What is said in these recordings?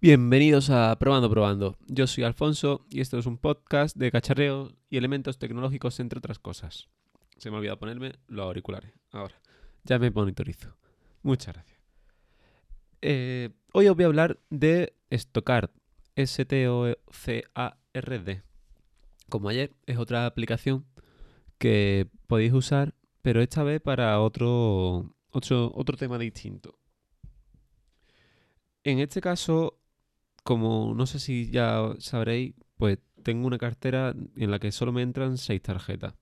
Bienvenidos a Probando Probando. Yo soy Alfonso y esto es un podcast de cacharreo y elementos tecnológicos, entre otras cosas. Se me ha olvidado ponerme los auriculares. Ahora, ya me monitorizo. Muchas gracias. Eh, hoy os voy a hablar de Stockard. S-T-O-C-A-R-D. Como ayer, es otra aplicación que podéis usar, pero esta vez para otro, otro, otro tema distinto. En este caso, como no sé si ya sabréis, pues tengo una cartera en la que solo me entran seis tarjetas.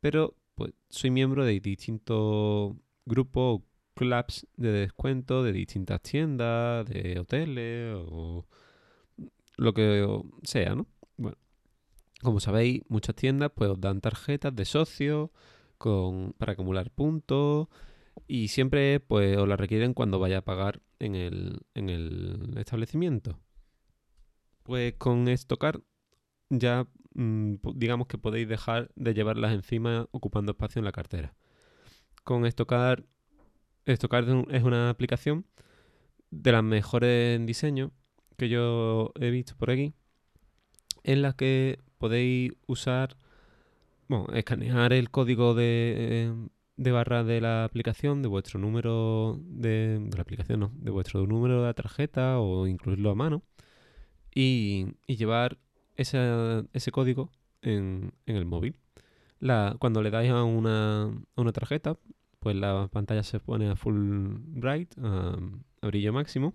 Pero pues soy miembro de distintos grupos o clubs de descuento de distintas tiendas, de hoteles o lo que sea, ¿no? Bueno, como sabéis, muchas tiendas pues os dan tarjetas de socio con, para acumular puntos y siempre pues os la requieren cuando vaya a pagar en el, en el establecimiento. Pues con Stockard ya mm, digamos que podéis dejar de llevarlas encima ocupando espacio en la cartera. Con Stockard, Stockard es una aplicación de las mejores en diseño que yo he visto por aquí, en la que podéis usar, bueno, escanear el código de, de barra de la aplicación, de vuestro número de, de la aplicación, no, de vuestro número de la tarjeta o incluirlo a mano y, llevar ese, ese código en, en, el móvil. Cuando le dais a una, a una tarjeta, pues la pantalla se pone a full bright, a, brillo máximo.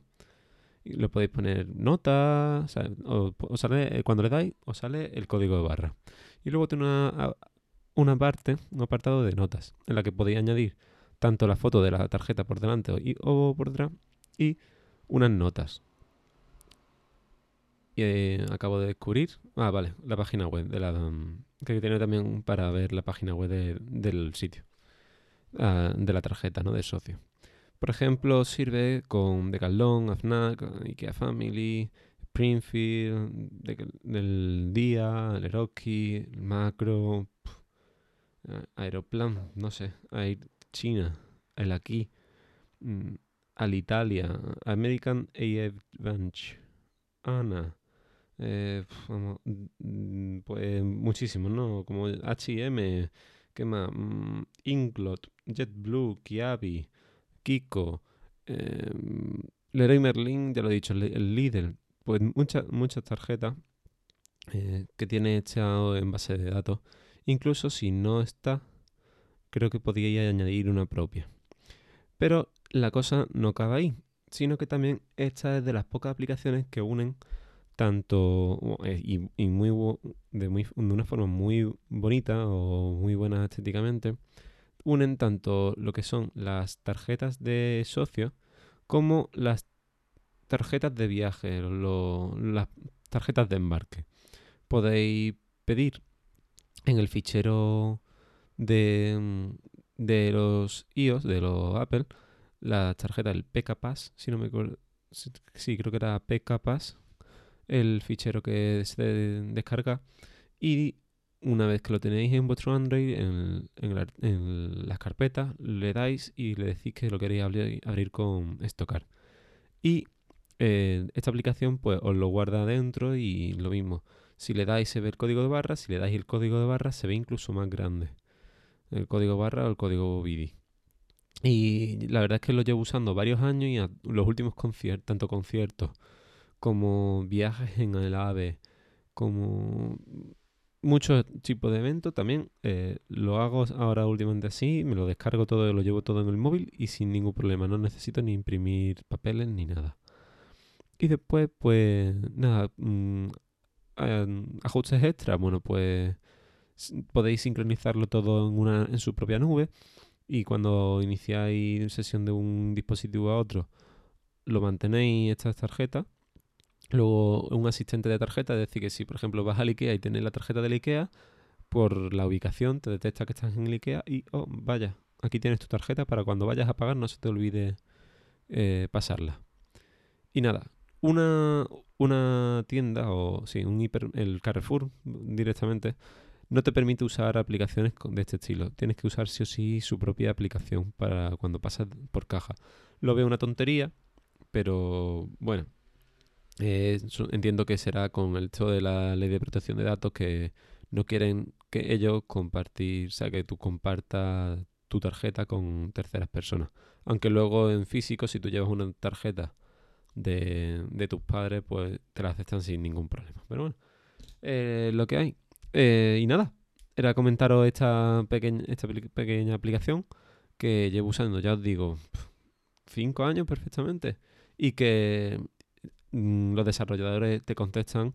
Le podéis poner notas, o, o, sale, eh, cuando le dais, os sale el código de barra. Y luego tiene una, una parte, un apartado de notas, en la que podéis añadir tanto la foto de la tarjeta por delante y, o por detrás y unas notas. Acabo de descubrir, ah, vale, la página web de la um, que tiene también para ver la página web de, del sitio, uh, de la tarjeta, ¿no? De socio. Por ejemplo, sirve con Decathlon, AFNAC, IKEA Family, Springfield, de, del día, el Macro, Aeroplan, no sé, Air China, el aquí, mm, Alitalia, American Advantage, ANA, eh, vamos, mm, pues muchísimos, ¿no? Como H&M, ¿qué más? Mm, Inklot, JetBlue, Kiabi, Kiko, eh, Leroy Merlin, ya lo he dicho, el, el Lidl, pues muchas muchas tarjetas eh, que tiene echado en base de datos Incluso si no está, creo que podría añadir una propia. Pero la cosa no acaba ahí, sino que también esta es de las pocas aplicaciones que unen tanto eh, y, muy, de, una forma muy bonita o muy buena estéticamente, unen tanto lo que son las tarjetas de socio como las tarjetas de viaje, lo, las tarjetas de embarque. Podéis pedir en el fichero de, mm, de los iOS, de los Apple, la tarjeta del PK Pass, si no me acuerdo, sí, creo que era PK Pass, el fichero que se descarga y una vez que lo tenéis en vuestro Android, en, la, las carpetas, le dais y le decís que lo queréis abrir, con Stockard. Y eh, esta aplicación pues os lo guarda dentro y lo mismo. Si le dais se ve el código de barra, si le dais el código de barra se ve incluso más grande. El código barra o el código BIDI. Y la verdad es que lo llevo usando varios años y los últimos conciertos, tanto conciertos como viajes en el AVE, como muchos tipos de eventos también eh, lo hago ahora últimamente así, me lo descargo todo, lo llevo todo en el móvil y sin ningún problema, no necesito ni imprimir papeles ni nada. Y después, pues nada, mmm, ajustes extra, bueno, pues podéis sincronizarlo todo en, una, en su propia nube y cuando iniciáis sesión de un dispositivo a otro, lo mantenéis estas tarjetas. Luego un asistente de tarjeta, es decir, que si por ejemplo vas al IKEA y tienes la tarjeta del IKEA, por la ubicación te detecta que estás en el IKEA y, oh, vaya, aquí tienes tu tarjeta para cuando vayas a pagar no se te olvide eh, pasarla. Y nada, una, una tienda o sí, un hiper, el Carrefour directamente no te permite usar aplicaciones de este estilo. Tienes que usar sí o sí su propia aplicación para cuando pasas por caja. Lo veo una tontería, pero bueno, Eh, entiendo que será con el hecho de la ley de protección de datos que no quieren que ellos compartir, o sea, que tú compartas tu tarjeta con terceras personas. Aunque luego en físico, si tú llevas una tarjeta de, de tus padres, pues te la aceptan sin ningún problema. Pero bueno, eh, lo que hay. Eh, y nada, era comentaros esta, pequeña esta pequeña aplicación que llevo usando, ya os digo, cinco años perfectamente. Y que los desarrolladores te contestan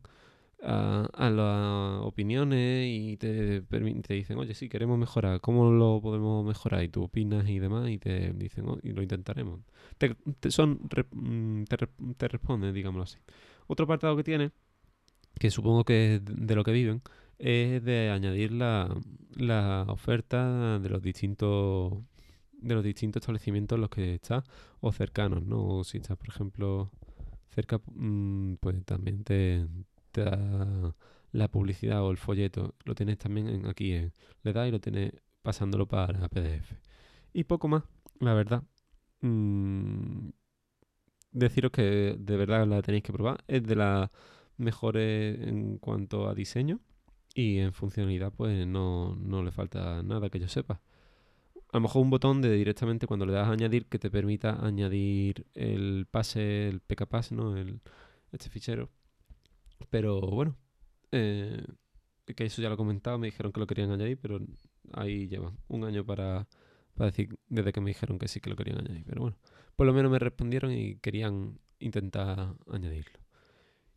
a, a las opiniones y te, te dicen, oye, sí, queremos mejorar, ¿cómo lo podemos mejorar? Y tú opinas y demás y te dicen, "Oh, y lo intentaremos. Te, son, mm, te, te responden, digámoslo así. Otro apartado que tiene, que supongo que es de lo que viven, es de añadir la, la oferta de los distintos de los distintos establecimientos en los que estás o cercanos, ¿no? O si estás, por ejemplo, cerca, mm, pues también te, da la publicidad o el folleto. Lo tienes también aquí, en, le das y lo tienes pasándolo para PDF. Y poco más, la verdad. Mm, deciros que de verdad la tenéis que probar. Es de las mejores en cuanto a diseño y en funcionalidad pues no, no le falta nada que yo sepa. A lo mejor un botón de directamente cuando le das a añadir que te permita añadir el pase, el PKPass, ¿no? El, este fichero. Pero bueno, eh, que eso ya lo he comentado, me dijeron que lo querían añadir, pero ahí llevan un año para, para decir desde que me dijeron que sí que lo querían añadir. Pero bueno, por lo menos me respondieron y querían intentar añadirlo.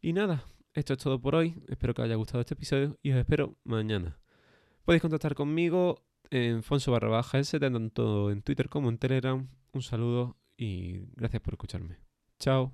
Y nada, esto es todo por hoy. Espero que os haya gustado este episodio y os espero mañana. Podéis contactar conmigo en Fonso barra baja S, tanto en Twitter como en Telegram. Un saludo y gracias por escucharme. Chao.